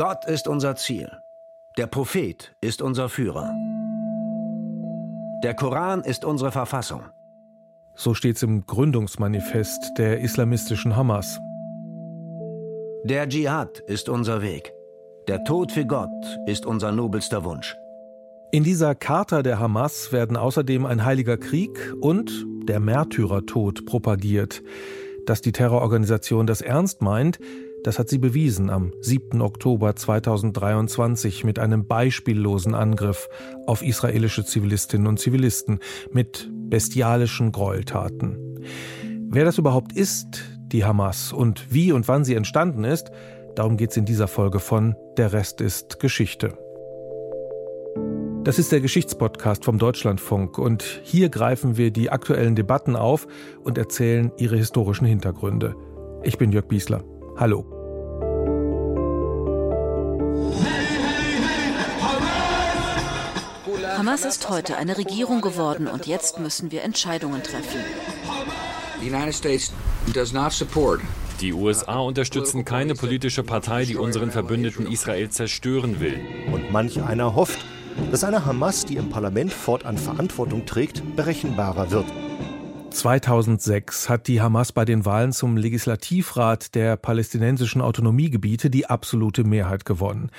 Gott ist unser Ziel. Der Prophet ist unser Führer. Der Koran ist unsere Verfassung. So steht es im Gründungsmanifest der islamistischen Hamas. Der Dschihad ist unser Weg. Der Tod für Gott ist unser nobelster Wunsch. In dieser Charta der Hamas werden außerdem ein heiliger Krieg und der Märtyrertod propagiert. Dass die Terrororganisation das ernst meint, das hat sie bewiesen am 7. Oktober 2023 mit einem beispiellosen Angriff auf israelische Zivilistinnen und Zivilisten mit bestialischen Gräueltaten. Wer das überhaupt ist, die Hamas, und wie und wann sie entstanden ist, darum geht es in dieser Folge von Der Rest ist Geschichte. Das ist der Geschichtspodcast vom Deutschlandfunk und hier greifen wir die aktuellen Debatten auf und erzählen ihre historischen Hintergründe. Ich bin Jörg Biesler. Hallo. Hamas ist heute eine Regierung geworden und jetzt müssen wir Entscheidungen treffen. Die USA unterstützen keine politische Partei, die unseren Verbündeten Israel zerstören will. Und manch einer hofft, dass eine Hamas, die im Parlament fortan Verantwortung trägt, berechenbarer wird. 2006 hat die Hamas bei den Wahlen zum Legislativrat der palästinensischen Autonomiegebiete die absolute Mehrheit gewonnen.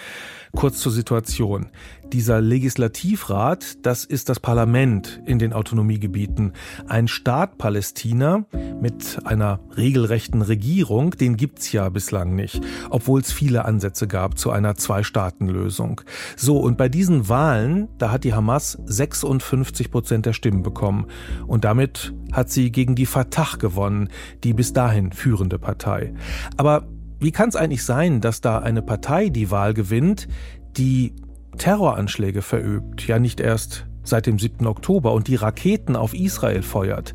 Kurz zur Situation. Dieser Legislativrat, das ist das Parlament in den Autonomiegebieten. Ein Staat Palästina mit einer regelrechten Regierung, den gibt's ja bislang nicht, obwohl es viele Ansätze gab zu einer Zwei-Staaten-Lösung. So, und bei diesen Wahlen, da hat die Hamas 56 Prozent der Stimmen bekommen. Und damit hat sie gegen die Fatah gewonnen, die bis dahin führende Partei. Aber wie kann es eigentlich sein, dass da eine Partei die Wahl gewinnt, die Terroranschläge verübt, ja nicht erst seit dem 7. Oktober und die Raketen auf Israel feuert?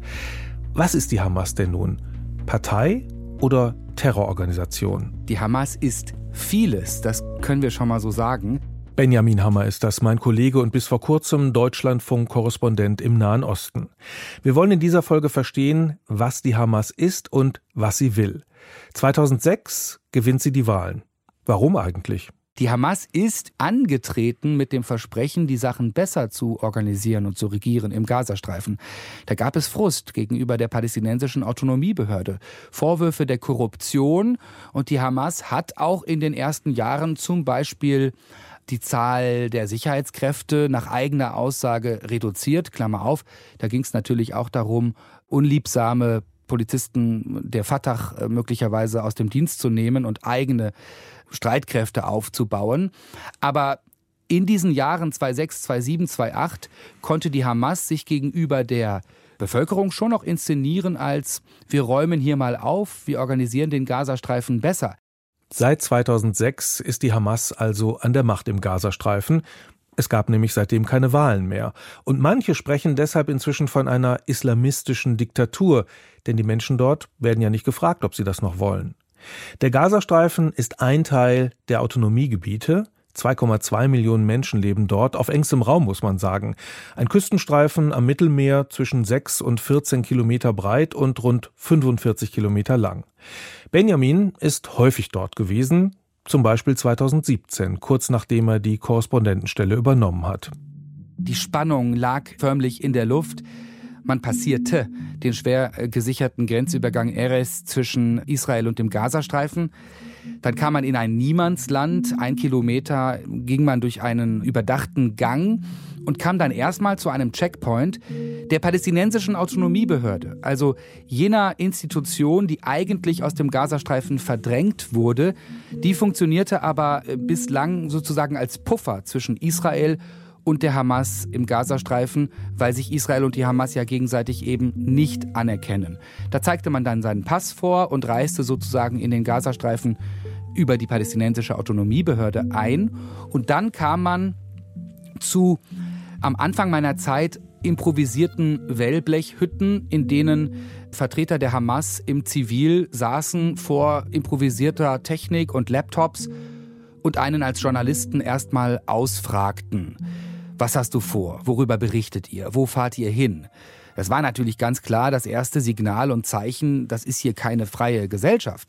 Was ist die Hamas denn nun? Partei oder Terrororganisation? Die Hamas ist vieles, das können wir schon mal so sagen. Benjamin Hammer ist das, mein Kollege und bis vor kurzem Deutschlandfunk-Korrespondent im Nahen Osten. Wir wollen in dieser Folge verstehen, was die Hamas ist und was sie will. 2006 gewinnt sie die Wahlen. Warum eigentlich? Die Hamas ist angetreten mit dem Versprechen, die Sachen besser zu organisieren und zu regieren im Gazastreifen. Da gab es Frust gegenüber der palästinensischen Autonomiebehörde, Vorwürfe der Korruption und die Hamas hat auch in den ersten Jahren zum Beispiel die Zahl der Sicherheitskräfte nach eigener Aussage reduziert. Klammer auf, da ging es natürlich auch darum, unliebsame Polizisten der Fatah äh, möglicherweise aus dem Dienst zu nehmen und eigene Streitkräfte aufzubauen. Aber in diesen Jahren 2006, 2007, 2008 konnte die Hamas sich gegenüber der Bevölkerung schon noch inszenieren als wir räumen hier mal auf, wir organisieren den Gazastreifen besser. Seit 2006 ist die Hamas also an der Macht im Gazastreifen. Es gab nämlich seitdem keine Wahlen mehr. Und manche sprechen deshalb inzwischen von einer islamistischen Diktatur, denn die Menschen dort werden ja nicht gefragt, ob sie das noch wollen. Der Gazastreifen ist ein Teil der Autonomiegebiete, 2,2 Millionen Menschen leben dort, auf engstem Raum muss man sagen. Ein Küstenstreifen am Mittelmeer zwischen 6 und 14 Kilometer breit und rund 45 Kilometer lang. Benjamin ist häufig dort gewesen, zum Beispiel 2017, kurz nachdem er die Korrespondentenstelle übernommen hat. Die Spannung lag förmlich in der Luft. Man passierte den schwer gesicherten Grenzübergang Erez zwischen Israel und dem Gazastreifen. Dann kam man in ein Niemandsland. Ein Kilometer ging man durch einen überdachten Gang und kam dann erstmal zu einem Checkpoint der palästinensischen Autonomiebehörde, also jener Institution, die eigentlich aus dem Gazastreifen verdrängt wurde. Die funktionierte aber bislang sozusagen als Puffer zwischen Israel und der Hamas im Gazastreifen, weil sich Israel und die Hamas ja gegenseitig eben nicht anerkennen. Da zeigte man dann seinen Pass vor und reiste sozusagen in den Gazastreifen über die palästinensische Autonomiebehörde ein. Und dann kam man zu am Anfang meiner Zeit improvisierten Wellblechhütten, in denen Vertreter der Hamas im Zivil saßen vor improvisierter Technik und Laptops und einen als Journalisten erstmal ausfragten. Was hast du vor? Worüber berichtet ihr? Wo fahrt ihr hin? Es war natürlich ganz klar das erste Signal und Zeichen, das ist hier keine freie Gesellschaft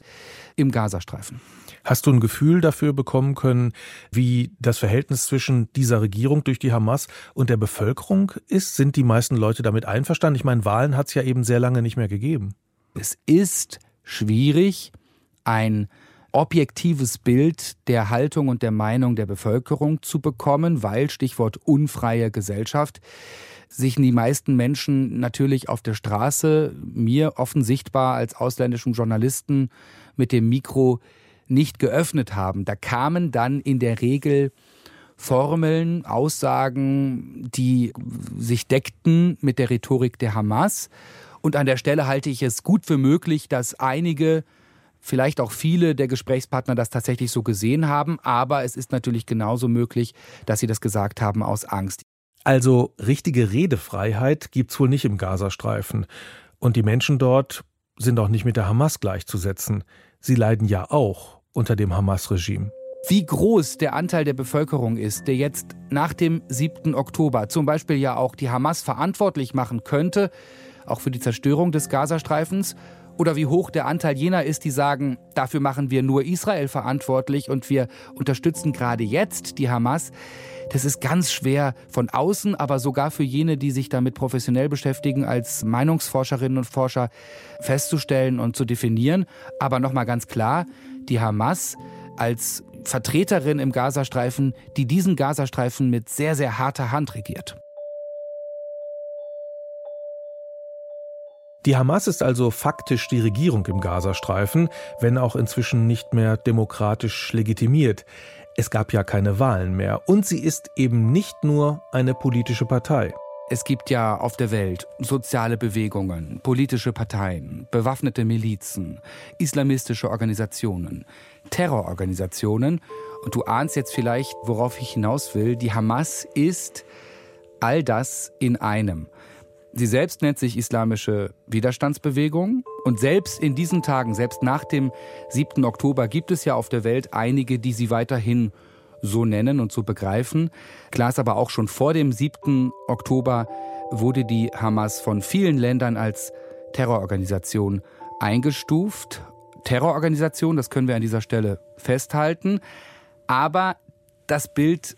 im Gazastreifen. Hast du ein Gefühl dafür bekommen können, wie das Verhältnis zwischen dieser Regierung durch die Hamas und der Bevölkerung ist? Sind die meisten Leute damit einverstanden? Ich meine, Wahlen hat es ja eben sehr lange nicht mehr gegeben. Es ist schwierig, ein objektives Bild der Haltung und der Meinung der Bevölkerung zu bekommen, weil Stichwort unfreie Gesellschaft sich die meisten Menschen natürlich auf der Straße, mir offen sichtbar als ausländischen Journalisten mit dem Mikro nicht geöffnet haben. Da kamen dann in der Regel Formeln, Aussagen, die sich deckten mit der Rhetorik der Hamas. Und an der Stelle halte ich es gut für möglich, dass einige, vielleicht auch viele der Gesprächspartner das tatsächlich so gesehen haben. Aber es ist natürlich genauso möglich, dass sie das gesagt haben aus Angst. Also richtige Redefreiheit gibt's wohl nicht im Gazastreifen. Und die Menschen dort sind auch nicht mit der Hamas gleichzusetzen. Sie leiden ja auch unter dem Hamas-Regime. Wie groß der Anteil der Bevölkerung ist, der jetzt nach dem 7. Oktober zum Beispiel ja auch die Hamas verantwortlich machen könnte, auch für die Zerstörung des Gazastreifens, oder wie hoch der Anteil jener ist, die sagen, dafür machen wir nur Israel verantwortlich und wir unterstützen gerade jetzt die Hamas. Das ist ganz schwer von außen, aber sogar für jene, die sich damit professionell beschäftigen, als Meinungsforscherinnen und Forscher festzustellen und zu definieren. Aber nochmal ganz klar, die Hamas als Vertreterin im Gazastreifen, die diesen Gazastreifen mit sehr, sehr harter Hand regiert. Die Hamas ist also faktisch die Regierung im Gazastreifen, wenn auch inzwischen nicht mehr demokratisch legitimiert. Es gab ja keine Wahlen mehr und sie ist eben nicht nur eine politische Partei. Es gibt ja auf der Welt soziale Bewegungen, politische Parteien, bewaffnete Milizen, islamistische Organisationen, Terrororganisationen. Und du ahnst jetzt vielleicht, worauf ich hinaus will. Die Hamas ist all das in einem. Sie selbst nennt sich Islamische Widerstandsbewegung. Und selbst in diesen Tagen, selbst nach dem 7. Oktober, gibt es ja auf der Welt einige, die sie weiterhin so nennen und so begreifen. Klar ist aber auch schon vor dem 7. Oktober wurde die Hamas von vielen Ländern als Terrororganisation eingestuft. Terrororganisation, das können wir an dieser Stelle festhalten. Aber das Bild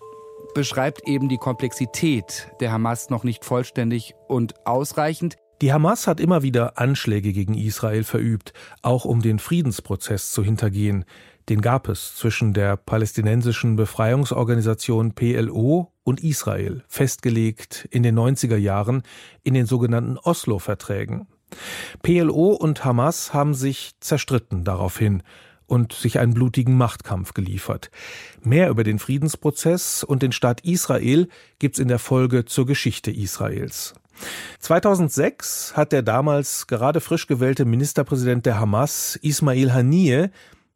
beschreibt eben die Komplexität der Hamas noch nicht vollständig und ausreichend. Die Hamas hat immer wieder Anschläge gegen Israel verübt, auch um den Friedensprozess zu hintergehen. Den gab es zwischen der palästinensischen Befreiungsorganisation PLO und Israel, festgelegt in den 90er Jahren in den sogenannten Oslo-Verträgen. PLO und Hamas haben sich zerstritten daraufhin und sich einen blutigen Machtkampf geliefert. Mehr über den Friedensprozess und den Staat Israel gibt's in der Folge zur Geschichte Israels. 2006 hat der damals gerade frisch gewählte Ministerpräsident der Hamas, Ismail Haniyeh,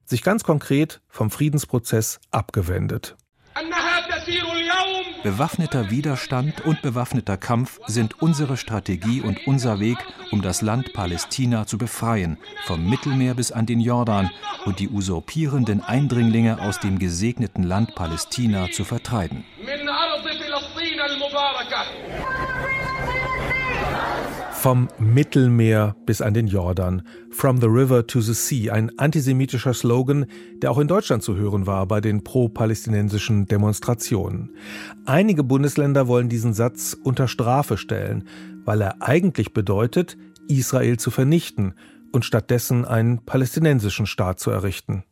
sich ganz konkret vom Friedensprozess abgewendet. Bewaffneter Widerstand und bewaffneter Kampf sind unsere Strategie und unser Weg, um das Land Palästina zu befreien, vom Mittelmeer bis an den Jordan und die usurpierenden Eindringlinge aus dem gesegneten Land Palästina zu vertreiben. Vom Mittelmeer bis an den Jordan, From the River to the Sea, ein antisemitischer Slogan, der auch in Deutschland zu hören war bei den pro-palästinensischen Demonstrationen. Einige Bundesländer wollen diesen Satz unter Strafe stellen, weil er eigentlich bedeutet, Israel zu vernichten und stattdessen einen palästinensischen Staat zu errichten.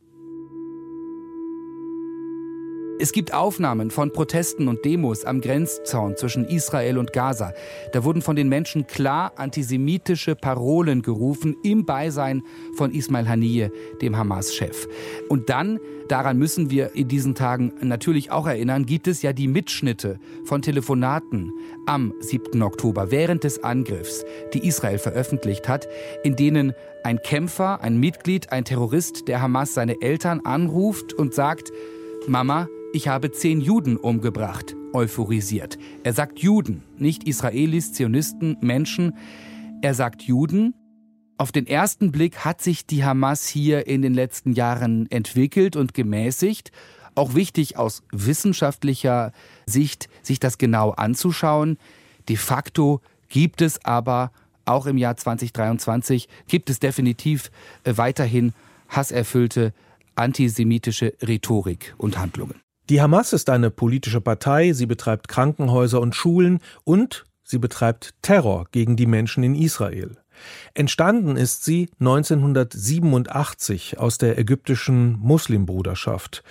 Es gibt Aufnahmen von Protesten und Demos am Grenzzaun zwischen Israel und Gaza. Da wurden von den Menschen klar antisemitische Parolen gerufen im Beisein von Ismail Haniyeh, dem Hamas-Chef. Und dann, daran müssen wir in diesen Tagen natürlich auch erinnern, gibt es ja die Mitschnitte von Telefonaten am 7. Oktober während des Angriffs, die Israel veröffentlicht hat, in denen ein Kämpfer, ein Mitglied, ein Terrorist der Hamas seine Eltern anruft und sagt, Mama, ich habe zehn Juden umgebracht, euphorisiert. Er sagt Juden, nicht Israelis, Zionisten, Menschen. Er sagt Juden. Auf den ersten Blick hat sich die Hamas hier in den letzten Jahren entwickelt und gemäßigt. Auch wichtig aus wissenschaftlicher Sicht, sich das genau anzuschauen. De facto gibt es aber auch im Jahr 2023 gibt es definitiv äh, weiterhin hasserfüllte antisemitische Rhetorik und Handlungen. Die Hamas ist eine politische Partei, sie betreibt Krankenhäuser und Schulen und sie betreibt Terror gegen die Menschen in Israel. Entstanden ist sie 1987 aus der ägyptischen Muslimbruderschaft.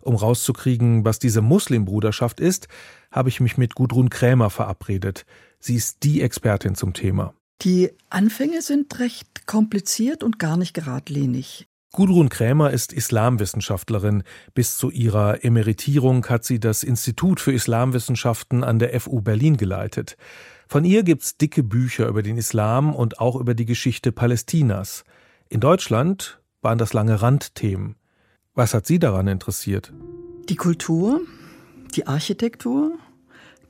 Um rauszukriegen, was diese Muslimbruderschaft ist, habe ich mich mit Gudrun Krämer verabredet. Sie ist die Expertin zum Thema. Die Anfänge sind recht kompliziert und gar nicht geradlinig. Gudrun Krämer ist Islamwissenschaftlerin. Bis zu ihrer Emeritierung hat sie das Institut für Islamwissenschaften an der FU Berlin geleitet. Von ihr gibt's dicke Bücher über den Islam und auch über die Geschichte Palästinas. In Deutschland waren das lange Randthemen. Was hat Sie daran interessiert? Die Kultur, die Architektur,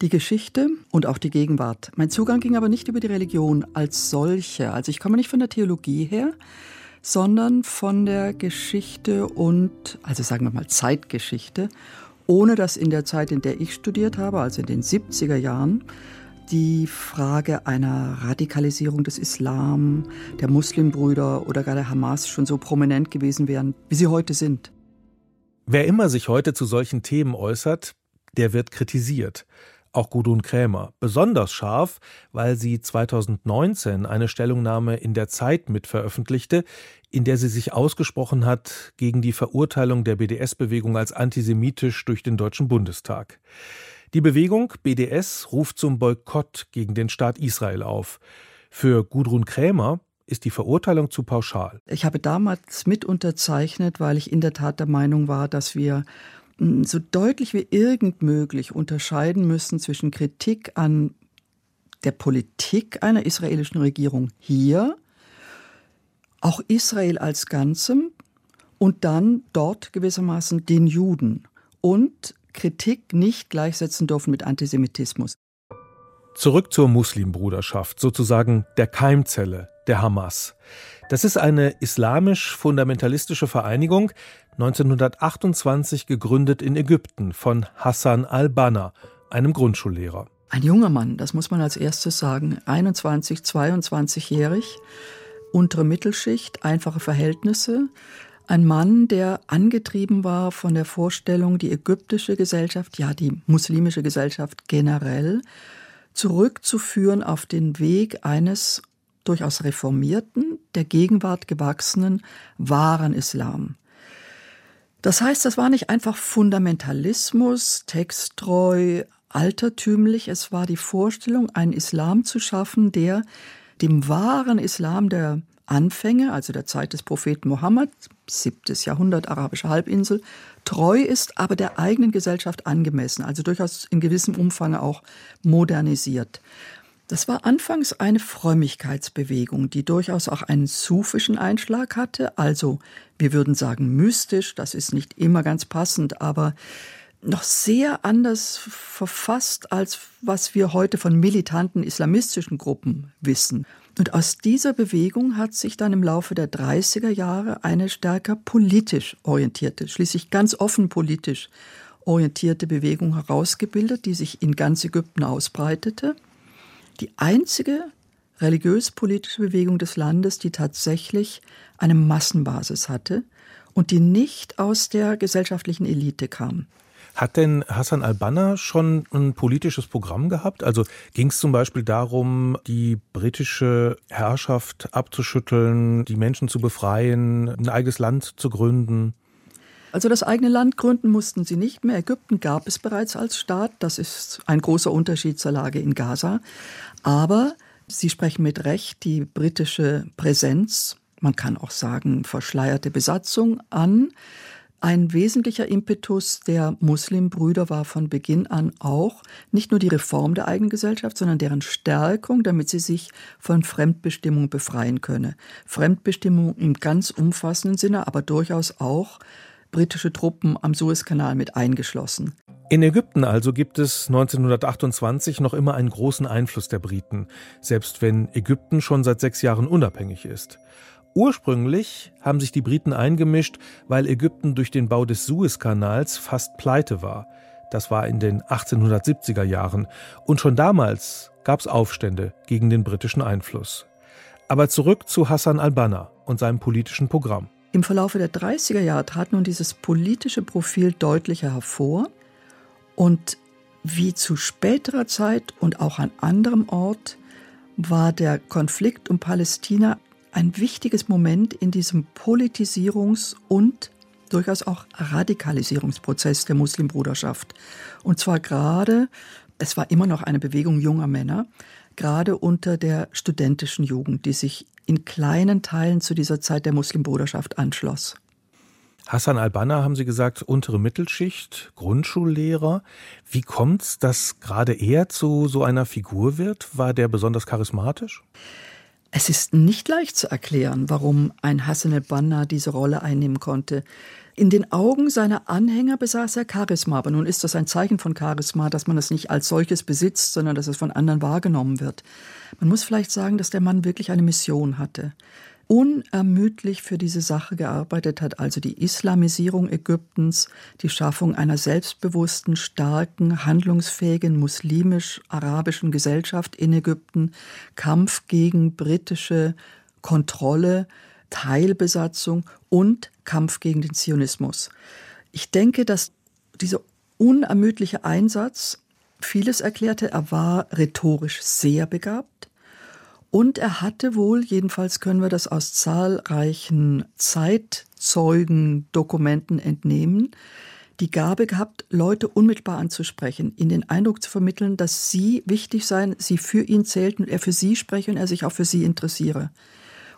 die Geschichte und auch die Gegenwart. Mein Zugang ging aber nicht über die Religion als solche. Also ich komme nicht von der Theologie her, sondern von der Geschichte und, also sagen wir mal Zeitgeschichte, ohne dass in der Zeit, in der ich studiert habe, also in den 70er Jahren, die Frage einer Radikalisierung des Islam, der Muslimbrüder oder gar der Hamas schon so prominent gewesen wären, wie sie heute sind. Wer immer sich heute zu solchen Themen äußert, der wird kritisiert. Auch Gudrun Krämer. Besonders scharf, weil sie 2019 eine Stellungnahme in der Zeit mit veröffentlichte, in der sie sich ausgesprochen hat gegen die Verurteilung der BDS-Bewegung als antisemitisch durch den Deutschen Bundestag. Die Bewegung BDS ruft zum Boykott gegen den Staat Israel auf. Für Gudrun Krämer ist die Verurteilung zu pauschal. Ich habe damals mit unterzeichnet, weil ich in der Tat der Meinung war, dass wir so deutlich wie irgend möglich unterscheiden müssen zwischen Kritik an der Politik einer israelischen Regierung hier, auch Israel als Ganzem und dann dort gewissermaßen den Juden und Kritik nicht gleichsetzen dürfen mit Antisemitismus. Zurück zur Muslimbruderschaft, sozusagen der Keimzelle der Hamas. Das ist eine islamisch-fundamentalistische Vereinigung, 1928 gegründet in Ägypten von Hassan al-Banna, einem Grundschullehrer. Ein junger Mann, das muss man als erstes sagen, 21, 22-jährig, untere Mittelschicht, einfache Verhältnisse, ein Mann, der angetrieben war von der Vorstellung, die ägyptische Gesellschaft, ja die muslimische Gesellschaft generell, zurückzuführen auf den Weg eines durchaus reformierten, der Gegenwart gewachsenen, wahren Islam. Das heißt, das war nicht einfach Fundamentalismus, texttreu, altertümlich, es war die Vorstellung, einen Islam zu schaffen, der dem wahren Islam der Anfänge, also der Zeit des Propheten Mohammed, siebtes Jahrhundert, arabische Halbinsel, treu ist, aber der eigenen Gesellschaft angemessen, also durchaus in gewissem Umfang auch modernisiert. Das war anfangs eine Frömmigkeitsbewegung, die durchaus auch einen sufischen Einschlag hatte, also wir würden sagen mystisch, das ist nicht immer ganz passend, aber noch sehr anders verfasst, als was wir heute von militanten islamistischen Gruppen wissen. Und aus dieser Bewegung hat sich dann im Laufe der 30er Jahre eine stärker politisch orientierte, schließlich ganz offen politisch orientierte Bewegung herausgebildet, die sich in ganz Ägypten ausbreitete. Die einzige religiös-politische Bewegung des Landes, die tatsächlich eine Massenbasis hatte und die nicht aus der gesellschaftlichen Elite kam. Hat denn Hassan al-Banna schon ein politisches Programm gehabt? Also ging es zum Beispiel darum, die britische Herrschaft abzuschütteln, die Menschen zu befreien, ein eigenes Land zu gründen? Also das eigene Land gründen mussten sie nicht mehr. Ägypten gab es bereits als Staat. Das ist ein großer Unterschied zur Lage in Gaza. Aber Sie sprechen mit Recht die britische Präsenz, man kann auch sagen verschleierte Besatzung an ein wesentlicher Impetus der Muslimbrüder war von Beginn an auch nicht nur die Reform der eigenen Gesellschaft, sondern deren Stärkung, damit sie sich von Fremdbestimmung befreien könne. Fremdbestimmung im ganz umfassenden Sinne, aber durchaus auch britische Truppen am Suezkanal mit eingeschlossen. In Ägypten also gibt es 1928 noch immer einen großen Einfluss der Briten, selbst wenn Ägypten schon seit sechs Jahren unabhängig ist. Ursprünglich haben sich die Briten eingemischt, weil Ägypten durch den Bau des Suezkanals fast pleite war. Das war in den 1870er Jahren. Und schon damals gab es Aufstände gegen den britischen Einfluss. Aber zurück zu Hassan al-Banna und seinem politischen Programm. Im Verlaufe der 30er Jahre trat nun dieses politische Profil deutlicher hervor und wie zu späterer Zeit und auch an anderem Ort war der Konflikt um Palästina ein wichtiges Moment in diesem Politisierungs- und durchaus auch Radikalisierungsprozess der Muslimbruderschaft. Und zwar gerade, es war immer noch eine Bewegung junger Männer, gerade unter der studentischen Jugend, die sich in kleinen Teilen zu dieser Zeit der Muslimbruderschaft anschloss. Hassan al-Banna, haben Sie gesagt, untere Mittelschicht, Grundschullehrer. Wie kommt's, dass gerade er zu so einer Figur wird? War der besonders charismatisch? Es ist nicht leicht zu erklären, warum ein Hassan al-Banna diese Rolle einnehmen konnte. In den Augen seiner Anhänger besaß er Charisma, aber nun ist das ein Zeichen von Charisma, dass man es nicht als solches besitzt, sondern dass es von anderen wahrgenommen wird. Man muss vielleicht sagen, dass der Mann wirklich eine Mission hatte. Unermüdlich für diese Sache gearbeitet hat also die Islamisierung Ägyptens, die Schaffung einer selbstbewussten, starken, handlungsfähigen muslimisch-arabischen Gesellschaft in Ägypten, Kampf gegen britische Kontrolle, Teilbesatzung und Kampf gegen den Zionismus. Ich denke, dass dieser unermüdliche Einsatz vieles erklärte. Er war rhetorisch sehr begabt und er hatte wohl, jedenfalls können wir das aus zahlreichen Zeitzeugendokumenten entnehmen, die Gabe gehabt, Leute unmittelbar anzusprechen, ihnen den Eindruck zu vermitteln, dass sie wichtig seien, sie für ihn zählten, er für sie spreche und er sich auch für sie interessiere.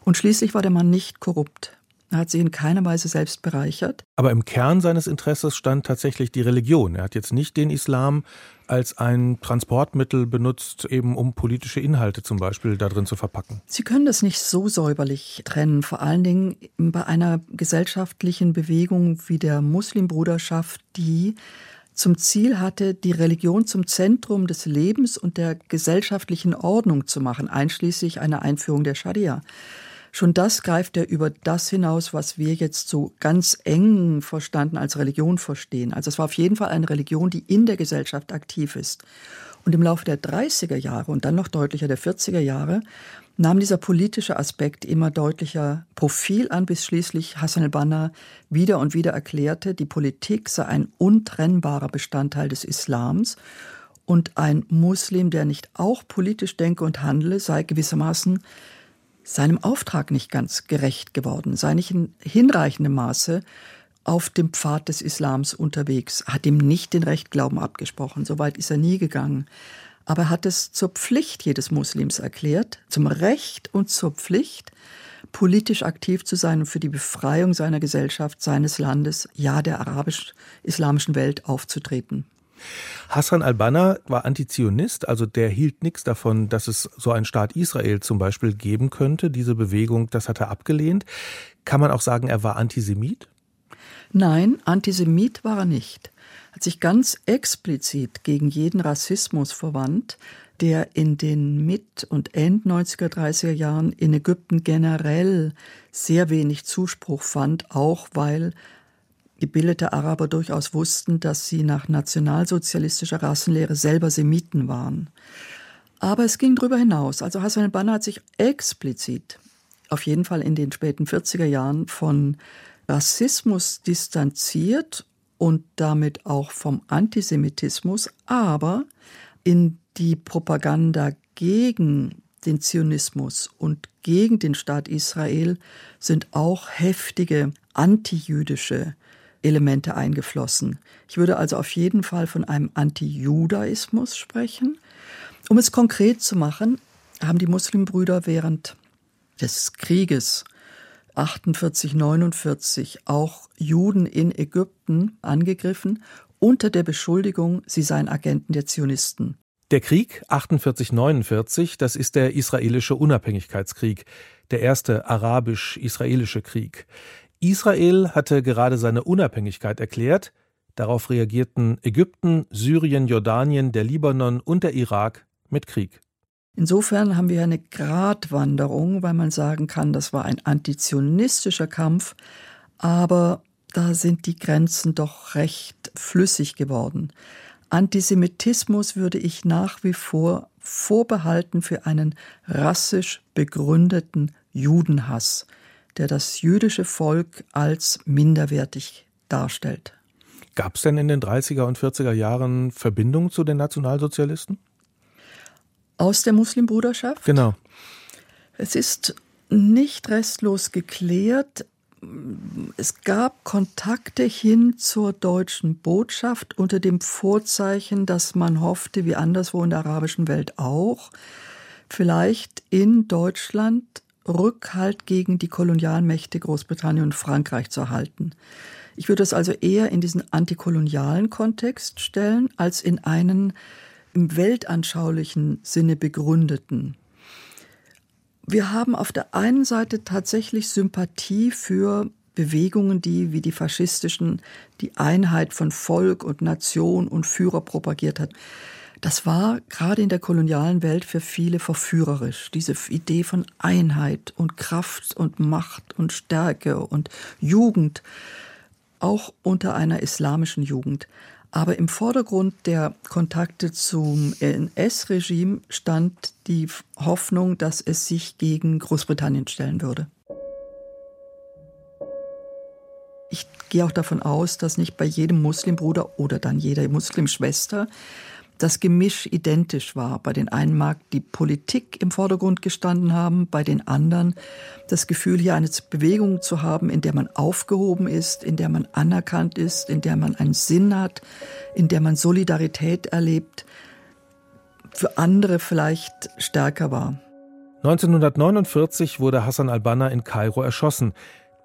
Und schließlich war der Mann nicht korrupt. Er hat sich in keiner Weise selbst bereichert. Aber im Kern seines Interesses stand tatsächlich die Religion. Er hat jetzt nicht den Islam als ein Transportmittel benutzt, eben um politische Inhalte zum Beispiel da drin zu verpacken. Sie können das nicht so säuberlich trennen, vor allen Dingen bei einer gesellschaftlichen Bewegung wie der Muslimbruderschaft, die zum Ziel hatte, die Religion zum Zentrum des Lebens und der gesellschaftlichen Ordnung zu machen, einschließlich einer Einführung der Scharia. Schon das greift ja über das hinaus, was wir jetzt so ganz eng verstanden als Religion verstehen. Also es war auf jeden Fall eine Religion, die in der Gesellschaft aktiv ist. Und im Laufe der 30er Jahre und dann noch deutlicher der 40er Jahre nahm dieser politische Aspekt immer deutlicher Profil an, bis schließlich Hassan al-Banna wieder und wieder erklärte, die Politik sei ein untrennbarer Bestandteil des Islams und ein Muslim, der nicht auch politisch denke und handle, sei gewissermaßen seinem Auftrag nicht ganz gerecht geworden, sei nicht in hinreichendem Maße auf dem Pfad des Islams unterwegs, hat ihm nicht den Rechtglauben abgesprochen, soweit ist er nie gegangen. Aber er hat es zur Pflicht jedes Muslims erklärt, zum Recht und zur Pflicht, politisch aktiv zu sein und für die Befreiung seiner Gesellschaft, seines Landes, ja der arabisch-islamischen Welt aufzutreten. Hassan al-Banna war Antizionist, also der hielt nichts davon, dass es so einen Staat Israel zum Beispiel geben könnte. Diese Bewegung, das hat er abgelehnt. Kann man auch sagen, er war Antisemit? Nein, Antisemit war er nicht. Er hat sich ganz explizit gegen jeden Rassismus verwandt, der in den Mit- und End 90er, 30er Jahren in Ägypten generell sehr wenig Zuspruch fand, auch weil gebildete Araber durchaus wussten, dass sie nach nationalsozialistischer Rassenlehre selber Semiten waren. Aber es ging darüber hinaus. Also Hassan al-Banna hat sich explizit, auf jeden Fall in den späten 40er Jahren, von Rassismus distanziert und damit auch vom Antisemitismus, aber in die Propaganda gegen den Zionismus und gegen den Staat Israel sind auch heftige antijüdische Elemente eingeflossen. Ich würde also auf jeden Fall von einem Antijudaismus sprechen. Um es konkret zu machen, haben die Muslimbrüder während des Krieges 48, 49 auch Juden in Ägypten angegriffen unter der Beschuldigung, sie seien Agenten der Zionisten. Der Krieg 48-49, das ist der israelische Unabhängigkeitskrieg, der erste arabisch-israelische Krieg. Israel hatte gerade seine Unabhängigkeit erklärt. Darauf reagierten Ägypten, Syrien, Jordanien, der Libanon und der Irak mit Krieg. Insofern haben wir eine Gratwanderung, weil man sagen kann, das war ein antizionistischer Kampf, aber da sind die Grenzen doch recht flüssig geworden. Antisemitismus würde ich nach wie vor vorbehalten für einen rassisch begründeten Judenhass der das jüdische Volk als minderwertig darstellt. Gab es denn in den 30er und 40er Jahren Verbindungen zu den Nationalsozialisten? Aus der Muslimbruderschaft? Genau. Es ist nicht restlos geklärt. Es gab Kontakte hin zur deutschen Botschaft unter dem Vorzeichen, dass man hoffte, wie anderswo in der arabischen Welt auch, vielleicht in Deutschland Rückhalt gegen die Kolonialmächte Großbritannien und Frankreich zu erhalten. Ich würde es also eher in diesen antikolonialen Kontext stellen, als in einen im weltanschaulichen Sinne begründeten. Wir haben auf der einen Seite tatsächlich Sympathie für Bewegungen, die wie die faschistischen die Einheit von Volk und Nation und Führer propagiert hat. Das war gerade in der kolonialen Welt für viele verführerisch. Diese Idee von Einheit und Kraft und Macht und Stärke und Jugend, auch unter einer islamischen Jugend. Aber im Vordergrund der Kontakte zum NS-Regime stand die Hoffnung, dass es sich gegen Großbritannien stellen würde. Ich gehe auch davon aus, dass nicht bei jedem Muslimbruder oder dann jeder Muslimschwester das Gemisch identisch war. Bei den einen mag die Politik im Vordergrund gestanden haben, bei den anderen das Gefühl, hier eine Bewegung zu haben, in der man aufgehoben ist, in der man anerkannt ist, in der man einen Sinn hat, in der man Solidarität erlebt, für andere vielleicht stärker war. 1949 wurde Hassan al-Banna in Kairo erschossen.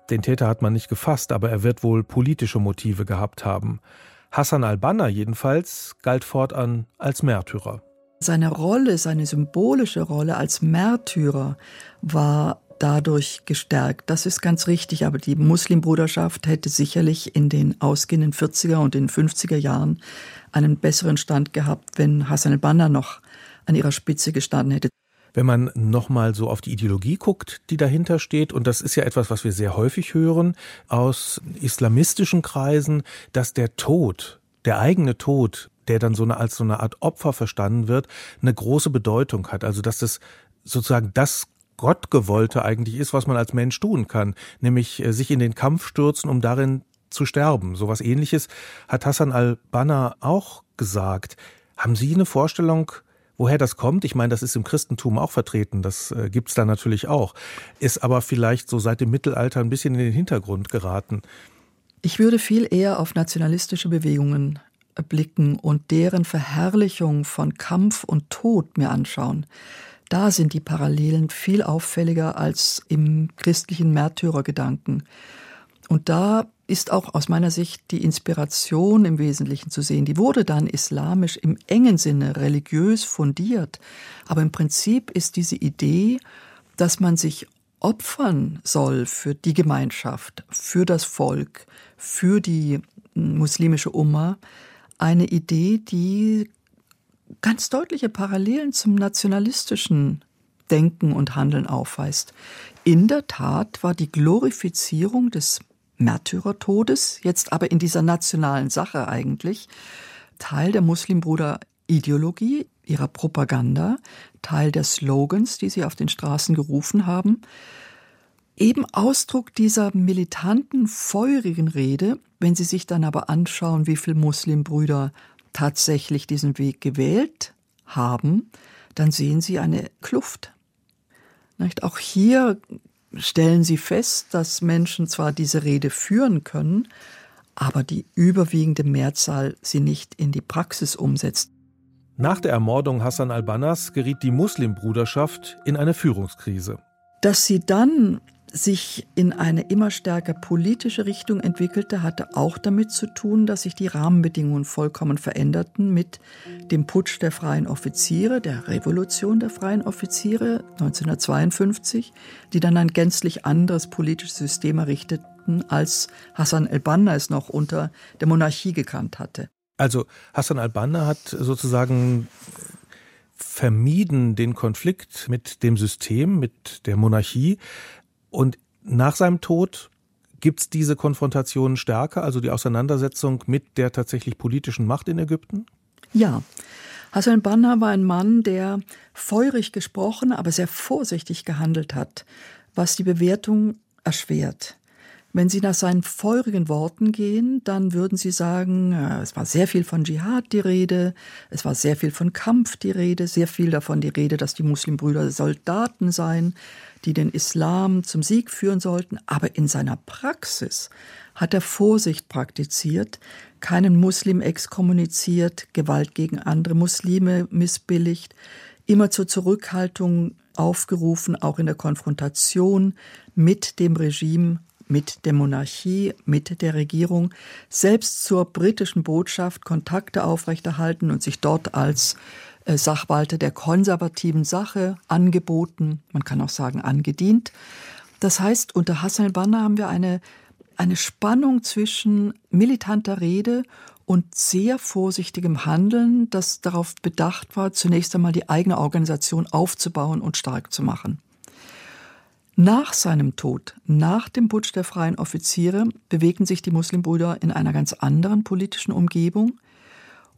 Den Täter hat man nicht gefasst, aber er wird wohl politische Motive gehabt haben. Hassan al-Banna jedenfalls galt fortan als Märtyrer. Seine Rolle, seine symbolische Rolle als Märtyrer war dadurch gestärkt. Das ist ganz richtig, aber die Muslimbruderschaft hätte sicherlich in den ausgehenden 40er und den 50er Jahren einen besseren Stand gehabt, wenn Hassan al-Banna noch an ihrer Spitze gestanden hätte. Wenn man nochmal so auf die Ideologie guckt, die dahinter steht, und das ist ja etwas, was wir sehr häufig hören aus islamistischen Kreisen, dass der Tod, der eigene Tod, der dann so eine, als so eine Art Opfer verstanden wird, eine große Bedeutung hat. Also dass das sozusagen das Gottgewollte eigentlich ist, was man als Mensch tun kann, nämlich äh, sich in den Kampf stürzen, um darin zu sterben. So was ähnliches hat Hassan al-Banna auch gesagt. Haben Sie eine Vorstellung, Woher das kommt, ich meine, das ist im Christentum auch vertreten, das äh, gibt's da natürlich auch, ist aber vielleicht so seit dem Mittelalter ein bisschen in den Hintergrund geraten. Ich würde viel eher auf nationalistische Bewegungen äh, blicken und deren Verherrlichung von Kampf und Tod mir anschauen. Da sind die Parallelen viel auffälliger als im christlichen Märtyrergedanken. Und da ist auch aus meiner Sicht die Inspiration im Wesentlichen zu sehen. Die wurde dann islamisch im engen Sinne religiös fundiert. Aber im Prinzip ist diese Idee, dass man sich opfern soll für die Gemeinschaft, für das Volk, für die muslimische Umma, eine Idee, die ganz deutliche Parallelen zum nationalistischen Denken und Handeln aufweist. In der Tat war die Glorifizierung des Märtyrertodes, jetzt aber in dieser nationalen Sache eigentlich, Teil der Muslimbruder-Ideologie, ihrer Propaganda, Teil der Slogans, die sie auf den Straßen gerufen haben, eben Ausdruck dieser militanten, feurigen Rede, wenn Sie sich dann aber anschauen, wie viele Muslimbrüder tatsächlich diesen Weg gewählt haben, dann sehen Sie eine Kluft. Auch hier stellen sie fest, dass Menschen zwar diese Rede führen können, aber die überwiegende Mehrzahl sie nicht in die Praxis umsetzt. Nach der Ermordung Hassan al-Bannas geriet die Muslimbruderschaft in eine Führungskrise. Dass sie dann sich in eine immer stärker politische Richtung entwickelte, hatte auch damit zu tun, dass sich die Rahmenbedingungen vollkommen veränderten mit dem Putsch der freien Offiziere, der Revolution der freien Offiziere 1952, die dann ein gänzlich anderes politisches System errichteten, als Hassan el-Banna es noch unter der Monarchie gekannt hatte. Also Hassan al-Banna hat sozusagen vermieden den Konflikt mit dem System, mit der Monarchie, und nach seinem Tod gibt es diese Konfrontation stärker, also die Auseinandersetzung mit der tatsächlich politischen Macht in Ägypten? Ja. Hassan Banna war ein Mann, der feurig gesprochen, aber sehr vorsichtig gehandelt hat, was die Bewertung erschwert. Wenn Sie nach seinen feurigen Worten gehen, dann würden Sie sagen, äh, es war sehr viel von Dschihad die Rede, es war sehr viel von Kampf die Rede, sehr viel davon die Rede, dass die Muslimbrüder Soldaten seien, die den Islam zum Sieg führen sollten. Aber in seiner Praxis hat er Vorsicht praktiziert, keinen Muslim exkommuniziert, Gewalt gegen andere Muslime missbilligt, immer zur Zurückhaltung aufgerufen, auch in der Konfrontation mit dem Regime mit der Monarchie, mit der Regierung, selbst zur britischen Botschaft Kontakte aufrechterhalten und sich dort als Sachwalter der konservativen Sache angeboten, man kann auch sagen angedient. Das heißt, unter Hassan al-Banna haben wir eine, eine Spannung zwischen militanter Rede und sehr vorsichtigem Handeln, das darauf bedacht war, zunächst einmal die eigene Organisation aufzubauen und stark zu machen. Nach seinem Tod, nach dem Putsch der freien Offiziere, bewegen sich die Muslimbrüder in einer ganz anderen politischen Umgebung,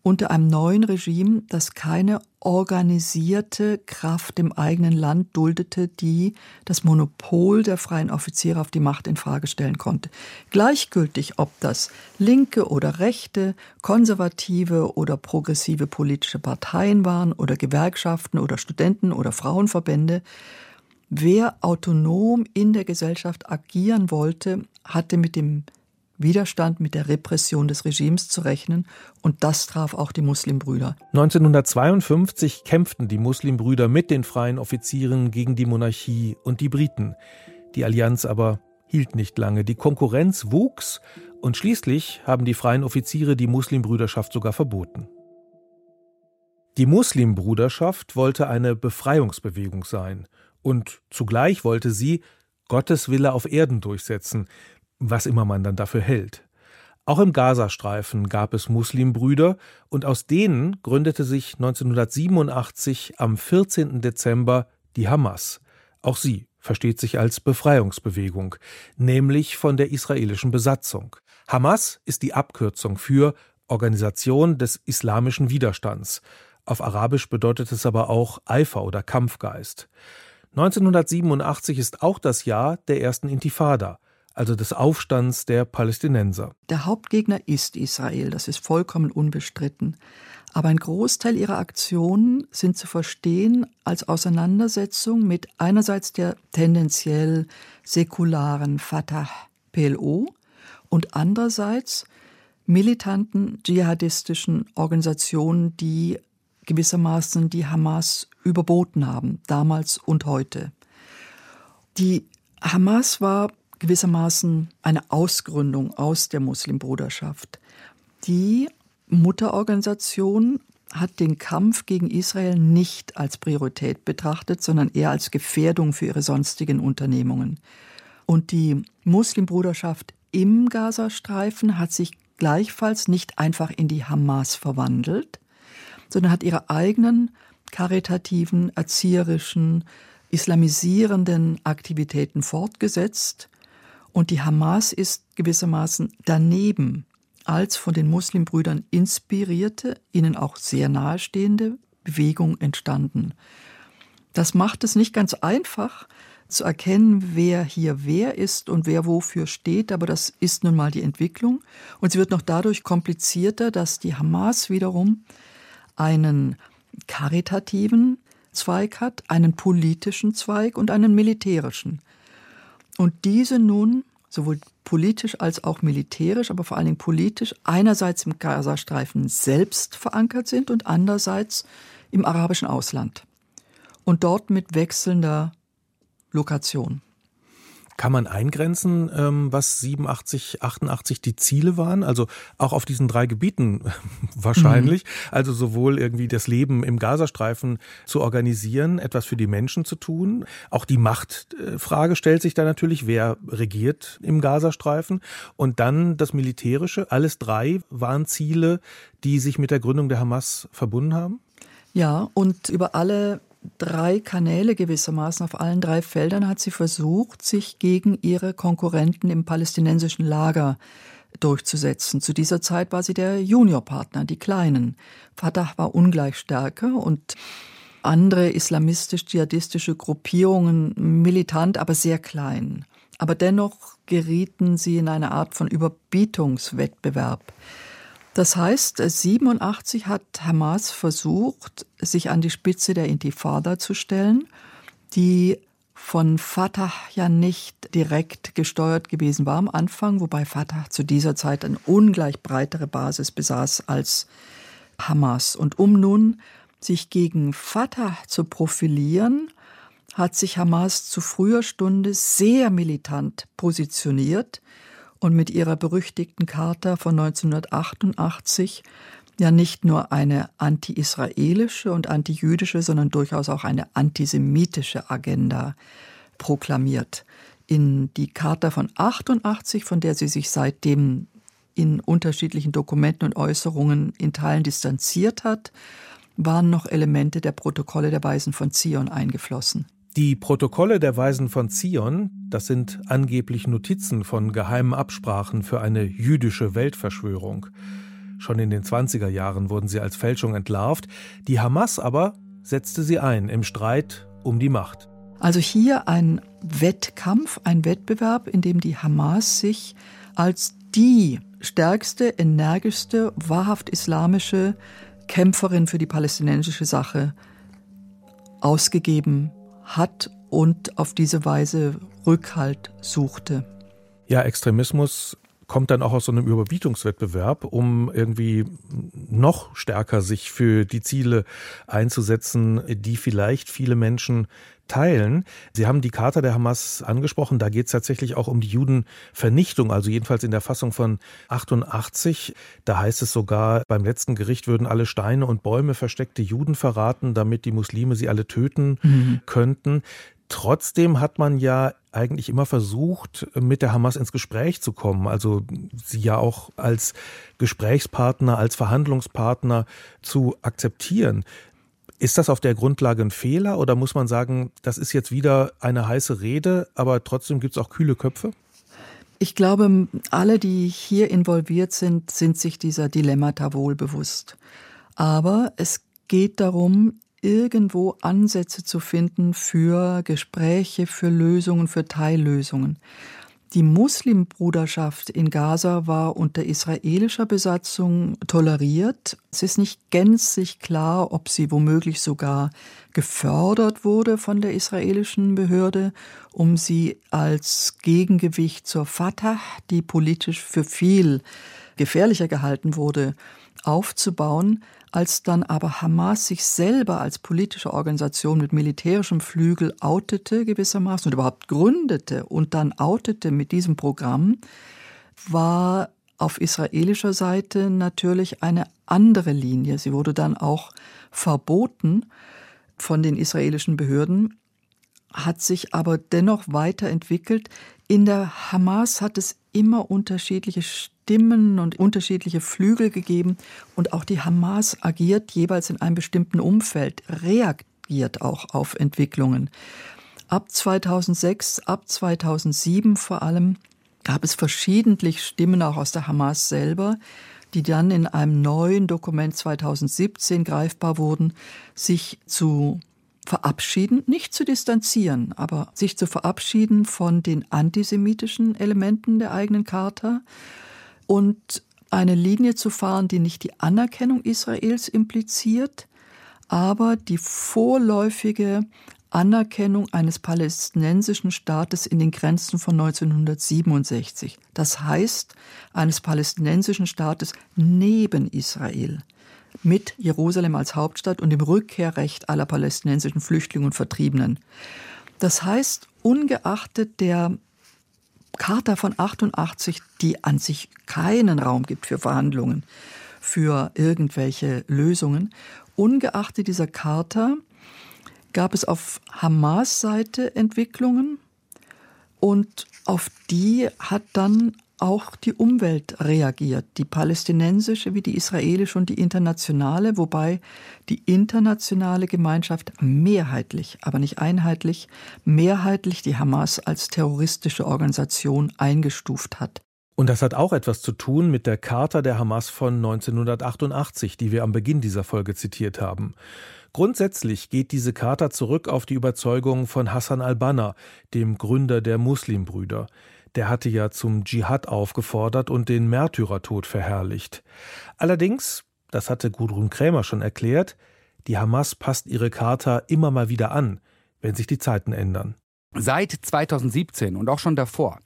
unter einem neuen Regime, das keine organisierte Kraft im eigenen Land duldete, die das Monopol der freien Offiziere auf die Macht in Frage stellen konnte. Gleichgültig, ob das linke oder rechte, konservative oder progressive politische Parteien waren oder Gewerkschaften oder Studenten oder Frauenverbände, Wer autonom in der Gesellschaft agieren wollte, hatte mit dem Widerstand mit der Repression des Regimes zu rechnen und das traf auch die Muslimbrüder. 1952 kämpften die Muslimbrüder mit den freien Offizieren gegen die Monarchie und die Briten. Die Allianz aber hielt nicht lange, die Konkurrenz wuchs und schließlich haben die freien Offiziere die Muslimbrüderschaft sogar verboten. Die Muslimbruderschaft wollte eine Befreiungsbewegung sein und zugleich wollte sie Gottes Wille auf Erden durchsetzen, was immer man dann dafür hält. Auch im Gazastreifen gab es Muslimbrüder und aus denen gründete sich 1987 am 14. Dezember die Hamas. Auch sie versteht sich als Befreiungsbewegung, nämlich von der israelischen Besatzung. Hamas ist die Abkürzung für Organisation des islamischen Widerstands. Auf Arabisch bedeutet es aber auch Eifer oder Kampfgeist. 1987 ist auch das Jahr der ersten Intifada, also des Aufstands der Palästinenser. Der Hauptgegner ist Israel, das ist vollkommen unbestritten. Aber ein Großteil ihrer Aktionen sind zu verstehen als Auseinandersetzung mit einerseits der tendenziell säkularen Fatah PLO und andererseits militanten dschihadistischen Organisationen, die gewissermaßen die Hamas überboten haben, damals und heute. Die Hamas war gewissermaßen eine Ausgründung aus der Muslimbruderschaft. Die Mutterorganisation hat den Kampf gegen Israel nicht als Priorität betrachtet, sondern eher als Gefährdung für ihre sonstigen Unternehmungen. Und die Muslimbruderschaft im Gazastreifen hat sich gleichfalls nicht einfach in die Hamas verwandelt, sondern hat ihre eigenen karitativen, erzieherischen, islamisierenden Aktivitäten fortgesetzt. Und die Hamas ist gewissermaßen daneben als von den Muslimbrüdern inspirierte, ihnen auch sehr nahestehende Bewegung entstanden. Das macht es nicht ganz einfach zu erkennen, wer hier wer ist und wer wofür steht, aber das ist nun mal die Entwicklung. Und sie wird noch dadurch komplizierter, dass die Hamas wiederum einen karitativen Zweig hat, einen politischen Zweig und einen militärischen. Und diese nun sowohl politisch als auch militärisch, aber vor allen Dingen politisch, einerseits im Gazastreifen selbst verankert sind und andererseits im arabischen Ausland. Und dort mit wechselnder Lokation. Kann man eingrenzen, ähm, was 87, 88 die Ziele waren? Also auch auf diesen drei Gebieten wahrscheinlich. Mhm. Also sowohl irgendwie das Leben im Gazastreifen zu organisieren, etwas für die Menschen zu tun. Auch die Machtfrage stellt sich da natürlich, wer regiert im Gazastreifen. Und dann das Militärische. Alles drei waren Ziele, die sich mit der Gründung der Hamas verbunden haben? Ja, und über alle drei Kanäle gewissermaßen, auf allen drei Feldern hat sie versucht, sich gegen ihre Konkurrenten im palästinensischen Lager durchzusetzen. Zu dieser Zeit war sie der Juniorpartner, die Kleinen. Fatah war ungleich stärker und andere islamistisch-dschihadistische Gruppierungen militant, aber sehr klein. aber dennoch gerieten sie in eine Art von Überbietungswettbewerb. Das heißt, 87 hat Hamas versucht, sich an die Spitze der Intifada zu stellen, die von Fatah ja nicht direkt gesteuert gewesen war am Anfang, wobei Fatah zu dieser Zeit eine ungleich breitere Basis besaß als Hamas. Und um nun sich gegen Fatah zu profilieren, hat sich Hamas zu früher Stunde sehr militant positioniert und mit ihrer berüchtigten Charta von 1988 ja nicht nur eine anti-israelische und anti-jüdische, sondern durchaus auch eine antisemitische Agenda proklamiert. In die Charta von 88, von der sie sich seitdem in unterschiedlichen Dokumenten und Äußerungen in Teilen distanziert hat, waren noch Elemente der Protokolle der Weisen von Zion eingeflossen. Die Protokolle der Weisen von Zion, das sind angeblich Notizen von geheimen Absprachen für eine jüdische Weltverschwörung. Schon in den 20er Jahren wurden sie als Fälschung entlarvt. Die Hamas aber setzte sie ein im Streit um die Macht. Also hier ein Wettkampf, ein Wettbewerb, in dem die Hamas sich als die stärkste, energischste, wahrhaft islamische Kämpferin für die palästinensische Sache ausgegeben hat und auf diese Weise Rückhalt suchte. Ja, Extremismus kommt dann auch aus so einem Überbietungswettbewerb, um irgendwie noch stärker sich für die Ziele einzusetzen, die vielleicht viele Menschen teilen. Sie haben die Charta der Hamas angesprochen. Da geht es tatsächlich auch um die Judenvernichtung, also jedenfalls in der Fassung von 88. Da heißt es sogar, beim letzten Gericht würden alle Steine und Bäume versteckte Juden verraten, damit die Muslime sie alle töten mhm. könnten. Trotzdem hat man ja eigentlich immer versucht, mit der Hamas ins Gespräch zu kommen, also sie ja auch als Gesprächspartner, als Verhandlungspartner zu akzeptieren. Ist das auf der Grundlage ein Fehler oder muss man sagen, das ist jetzt wieder eine heiße Rede, aber trotzdem gibt es auch kühle Köpfe? Ich glaube, alle, die hier involviert sind, sind sich dieser Dilemmata wohl bewusst. Aber es geht darum, irgendwo Ansätze zu finden für Gespräche, für Lösungen, für Teillösungen. Die Muslimbruderschaft in Gaza war unter israelischer Besatzung toleriert. Es ist nicht gänzlich klar, ob sie womöglich sogar gefördert wurde von der israelischen Behörde, um sie als Gegengewicht zur Fatah, die politisch für viel gefährlicher gehalten wurde, aufzubauen. Als dann aber Hamas sich selber als politische Organisation mit militärischem Flügel outete gewissermaßen und überhaupt gründete und dann outete mit diesem Programm, war auf israelischer Seite natürlich eine andere Linie. Sie wurde dann auch verboten von den israelischen Behörden, hat sich aber dennoch weiterentwickelt. In der Hamas hat es immer unterschiedliche Stimmen und unterschiedliche Flügel gegeben und auch die Hamas agiert jeweils in einem bestimmten Umfeld, reagiert auch auf Entwicklungen. Ab 2006, ab 2007 vor allem gab es verschiedentlich Stimmen auch aus der Hamas selber, die dann in einem neuen Dokument 2017 greifbar wurden, sich zu verabschieden, nicht zu distanzieren, aber sich zu verabschieden von den antisemitischen Elementen der eigenen Charta und eine Linie zu fahren, die nicht die Anerkennung Israels impliziert, aber die vorläufige Anerkennung eines palästinensischen Staates in den Grenzen von 1967. Das heißt, eines palästinensischen Staates neben Israel, mit Jerusalem als Hauptstadt und dem Rückkehrrecht aller palästinensischen Flüchtlinge und Vertriebenen. Das heißt, ungeachtet der Charta von 88, die an sich keinen Raum gibt für Verhandlungen, für irgendwelche Lösungen. Ungeachtet dieser Charta gab es auf Hamas Seite Entwicklungen und auf die hat dann auch die Umwelt reagiert, die palästinensische wie die israelische und die internationale, wobei die internationale Gemeinschaft mehrheitlich, aber nicht einheitlich, mehrheitlich die Hamas als terroristische Organisation eingestuft hat. Und das hat auch etwas zu tun mit der Charta der Hamas von 1988, die wir am Beginn dieser Folge zitiert haben. Grundsätzlich geht diese Charta zurück auf die Überzeugung von Hassan al-Banna, dem Gründer der Muslimbrüder. Der hatte ja zum Dschihad aufgefordert und den Märtyrertod verherrlicht. Allerdings, das hatte Gudrun Krämer schon erklärt, die Hamas passt ihre Charta immer mal wieder an, wenn sich die Zeiten ändern. Seit 2017 und auch schon davor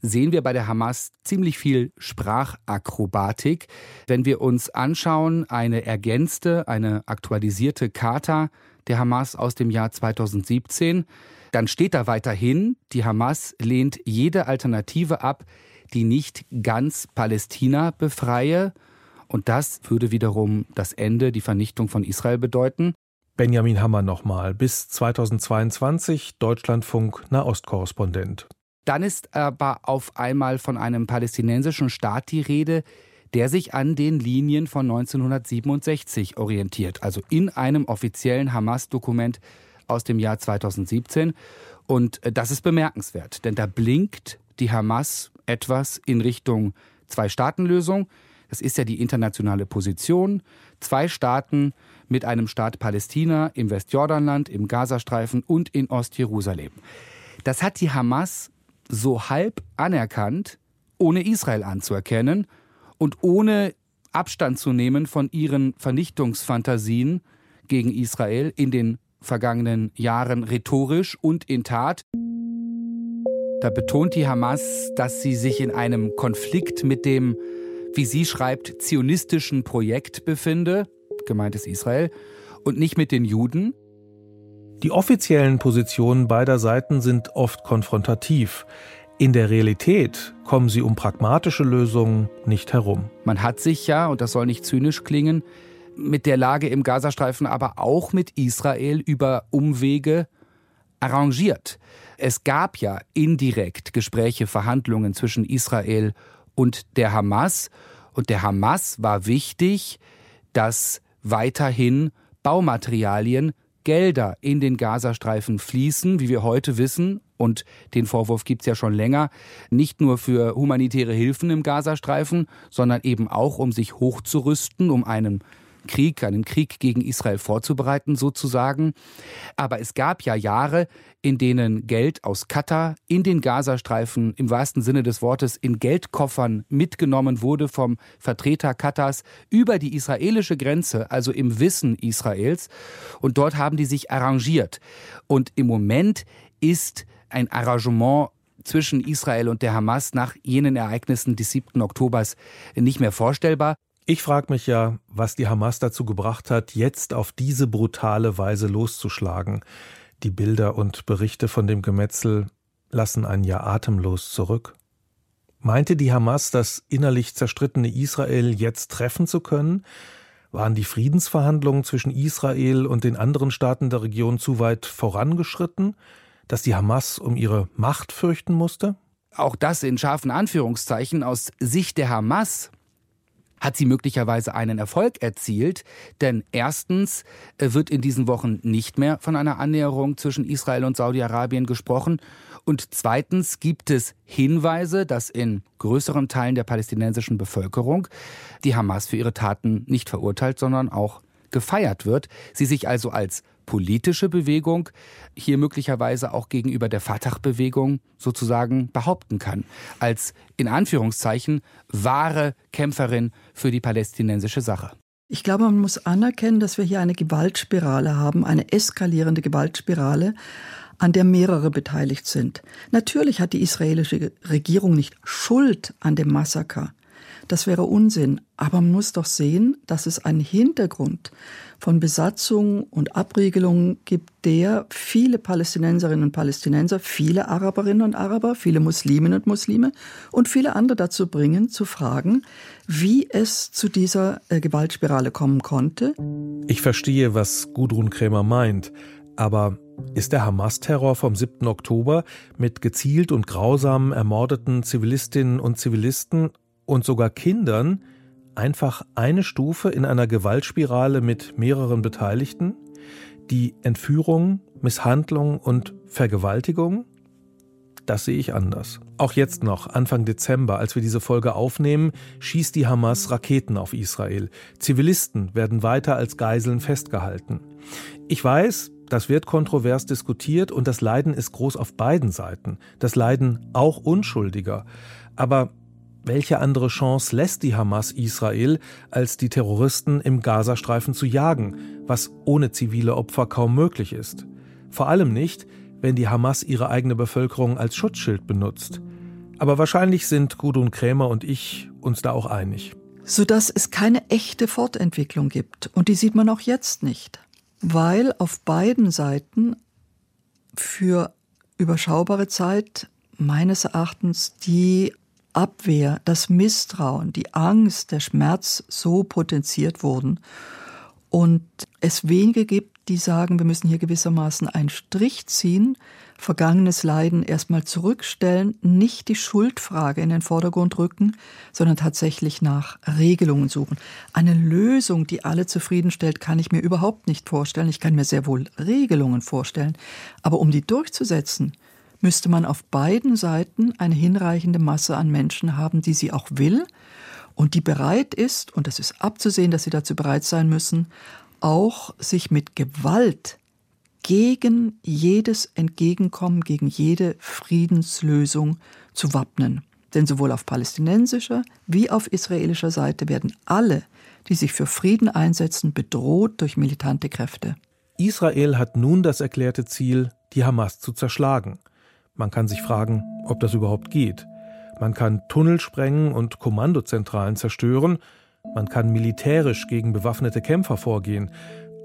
sehen wir bei der Hamas ziemlich viel Sprachakrobatik. Wenn wir uns anschauen, eine ergänzte, eine aktualisierte Charta der Hamas aus dem Jahr 2017, dann steht da weiterhin, die Hamas lehnt jede Alternative ab, die nicht ganz Palästina befreie. Und das würde wiederum das Ende, die Vernichtung von Israel bedeuten. Benjamin Hammer nochmal, bis 2022 Deutschlandfunk Nahostkorrespondent. Dann ist aber auf einmal von einem palästinensischen Staat die Rede, der sich an den Linien von 1967 orientiert, also in einem offiziellen Hamas-Dokument aus dem Jahr 2017. Und äh, das ist bemerkenswert, denn da blinkt die Hamas etwas in Richtung Zwei-Staaten-Lösung. Das ist ja die internationale Position. Zwei Staaten mit einem Staat Palästina im Westjordanland, im Gazastreifen und in Ostjerusalem. Das hat die Hamas so halb anerkannt, ohne Israel anzuerkennen und ohne Abstand zu nehmen von ihren Vernichtungsfantasien gegen Israel in den vergangenen Jahren rhetorisch und in Tat. Da betont die Hamas, dass sie sich in einem Konflikt mit dem, wie sie schreibt, zionistischen Projekt befinde, gemeint ist Israel, und nicht mit den Juden, die offiziellen Positionen beider Seiten sind oft konfrontativ. In der Realität kommen sie um pragmatische Lösungen nicht herum. Man hat sich ja, und das soll nicht zynisch klingen, mit der Lage im Gazastreifen, aber auch mit Israel über Umwege arrangiert. Es gab ja indirekt Gespräche, Verhandlungen zwischen Israel und der Hamas. Und der Hamas war wichtig, dass weiterhin Baumaterialien Gelder in den Gazastreifen fließen, wie wir heute wissen, und den Vorwurf gibt es ja schon länger, nicht nur für humanitäre Hilfen im Gazastreifen, sondern eben auch, um sich hochzurüsten, um einen Krieg, einen Krieg gegen Israel vorzubereiten sozusagen. Aber es gab ja Jahre, in denen Geld aus Katar in den Gazastreifen im wahrsten Sinne des Wortes in Geldkoffern mitgenommen wurde vom Vertreter Katars über die israelische Grenze, also im Wissen Israels. Und dort haben die sich arrangiert. Und im Moment ist ein Arrangement zwischen Israel und der Hamas nach jenen Ereignissen des 7. Oktobers nicht mehr vorstellbar. Ich frage mich ja, was die Hamas dazu gebracht hat, jetzt auf diese brutale Weise loszuschlagen. Die Bilder und Berichte von dem Gemetzel lassen einen ja atemlos zurück. Meinte die Hamas, das innerlich zerstrittene Israel jetzt treffen zu können? Waren die Friedensverhandlungen zwischen Israel und den anderen Staaten der Region zu weit vorangeschritten, dass die Hamas um ihre Macht fürchten musste? Auch das in scharfen Anführungszeichen aus Sicht der Hamas hat sie möglicherweise einen Erfolg erzielt. Denn erstens äh, wird in diesen Wochen nicht mehr von einer Annäherung zwischen Israel und Saudi-Arabien gesprochen. Und zweitens gibt es Hinweise, dass in größeren Teilen der palästinensischen Bevölkerung die Hamas für ihre Taten nicht verurteilt, sondern auch gefeiert wird. Sie sich also als politische Bewegung hier möglicherweise auch gegenüber der Fatah-Bewegung sozusagen behaupten kann, als in Anführungszeichen wahre Kämpferin für die palästinensische Sache. Ich glaube, man muss anerkennen, dass wir hier eine Gewaltspirale haben, eine eskalierende Gewaltspirale, an der mehrere beteiligt sind. Natürlich hat die israelische Regierung nicht Schuld an dem Massaker. Das wäre Unsinn. Aber man muss doch sehen, dass es einen Hintergrund von Besatzung und Abriegelung gibt, der viele Palästinenserinnen und Palästinenser, viele Araberinnen und Araber, viele Musliminnen und Muslime und viele andere dazu bringen, zu fragen, wie es zu dieser äh, Gewaltspirale kommen konnte. Ich verstehe, was Gudrun Krämer meint. Aber ist der Hamas-Terror vom 7. Oktober mit gezielt und grausam ermordeten Zivilistinnen und Zivilisten und sogar Kindern einfach eine Stufe in einer Gewaltspirale mit mehreren Beteiligten, die Entführung, Misshandlung und Vergewaltigung? Das sehe ich anders. Auch jetzt noch, Anfang Dezember, als wir diese Folge aufnehmen, schießt die Hamas Raketen auf Israel. Zivilisten werden weiter als Geiseln festgehalten. Ich weiß, das wird kontrovers diskutiert und das Leiden ist groß auf beiden Seiten. Das Leiden auch Unschuldiger. Aber welche andere Chance lässt die Hamas Israel, als die Terroristen im Gazastreifen zu jagen, was ohne zivile Opfer kaum möglich ist? Vor allem nicht, wenn die Hamas ihre eigene Bevölkerung als Schutzschild benutzt. Aber wahrscheinlich sind Gudrun Krämer und ich uns da auch einig. Sodass es keine echte Fortentwicklung gibt. Und die sieht man auch jetzt nicht. Weil auf beiden Seiten für überschaubare Zeit meines Erachtens die Abwehr, das Misstrauen, die Angst, der Schmerz so potenziert wurden und es wenige gibt, die sagen, wir müssen hier gewissermaßen einen Strich ziehen, vergangenes Leiden erstmal zurückstellen, nicht die Schuldfrage in den Vordergrund rücken, sondern tatsächlich nach Regelungen suchen. Eine Lösung, die alle zufriedenstellt, kann ich mir überhaupt nicht vorstellen. Ich kann mir sehr wohl Regelungen vorstellen. Aber um die durchzusetzen, müsste man auf beiden Seiten eine hinreichende Masse an Menschen haben, die sie auch will und die bereit ist, und es ist abzusehen, dass sie dazu bereit sein müssen, auch sich mit Gewalt gegen jedes Entgegenkommen, gegen jede Friedenslösung zu wappnen. Denn sowohl auf palästinensischer wie auf israelischer Seite werden alle, die sich für Frieden einsetzen, bedroht durch militante Kräfte. Israel hat nun das erklärte Ziel, die Hamas zu zerschlagen. Man kann sich fragen, ob das überhaupt geht. Man kann Tunnel sprengen und Kommandozentralen zerstören, man kann militärisch gegen bewaffnete Kämpfer vorgehen,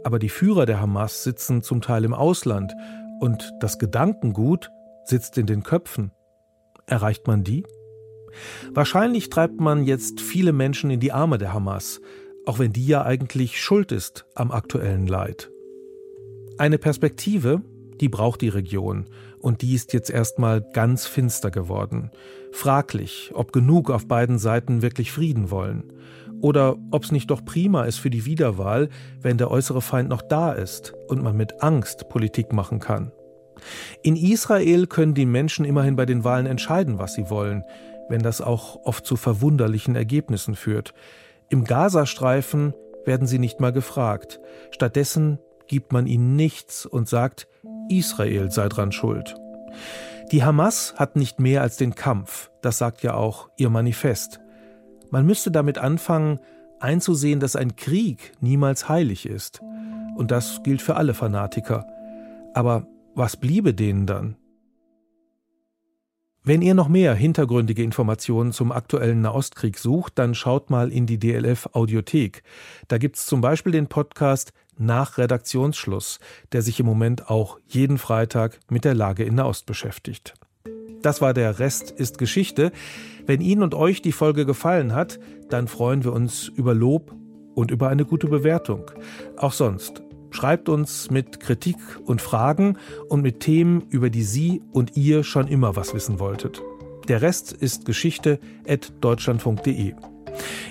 aber die Führer der Hamas sitzen zum Teil im Ausland und das Gedankengut sitzt in den Köpfen. Erreicht man die? Wahrscheinlich treibt man jetzt viele Menschen in die Arme der Hamas, auch wenn die ja eigentlich schuld ist am aktuellen Leid. Eine Perspektive, die braucht die Region, und die ist jetzt erstmal ganz finster geworden. Fraglich, ob genug auf beiden Seiten wirklich Frieden wollen. Oder ob es nicht doch prima ist für die Wiederwahl, wenn der äußere Feind noch da ist und man mit Angst Politik machen kann. In Israel können die Menschen immerhin bei den Wahlen entscheiden, was sie wollen, wenn das auch oft zu verwunderlichen Ergebnissen führt. Im Gazastreifen werden sie nicht mal gefragt. Stattdessen gibt man ihnen nichts und sagt, Israel sei dran schuld. Die Hamas hat nicht mehr als den Kampf, das sagt ja auch ihr Manifest. Man müsste damit anfangen, einzusehen, dass ein Krieg niemals heilig ist. Und das gilt für alle Fanatiker. Aber was bliebe denen dann? Wenn ihr noch mehr hintergründige Informationen zum aktuellen Nahostkrieg sucht, dann schaut mal in die DLF Audiothek. Da gibt's zum Beispiel den Podcast nach Redaktionsschluss, der sich im Moment auch jeden Freitag mit der Lage in Nahost beschäftigt. Das war der Rest ist Geschichte. Wenn Ihnen und euch die Folge gefallen hat, dann freuen wir uns über Lob und über eine gute Bewertung. Auch sonst. Schreibt uns mit Kritik und Fragen und mit Themen, über die Sie und ihr schon immer was wissen wolltet. Der Rest ist Geschichte at deutschlandfunk.de.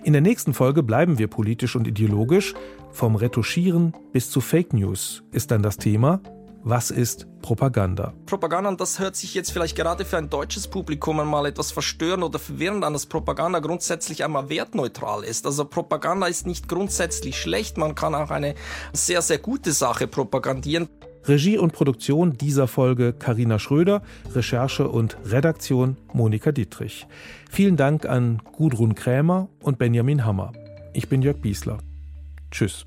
In der nächsten Folge bleiben wir politisch und ideologisch. Vom Retuschieren bis zu Fake News ist dann das Thema. Was ist Propaganda? Propaganda, und das hört sich jetzt vielleicht gerade für ein deutsches Publikum einmal etwas verstörend oder verwirrend an, dass Propaganda grundsätzlich einmal wertneutral ist. Also Propaganda ist nicht grundsätzlich schlecht, man kann auch eine sehr, sehr gute Sache propagandieren. Regie und Produktion dieser Folge Karina Schröder, Recherche und Redaktion Monika Dietrich. Vielen Dank an Gudrun Krämer und Benjamin Hammer. Ich bin Jörg Biesler. Tschüss.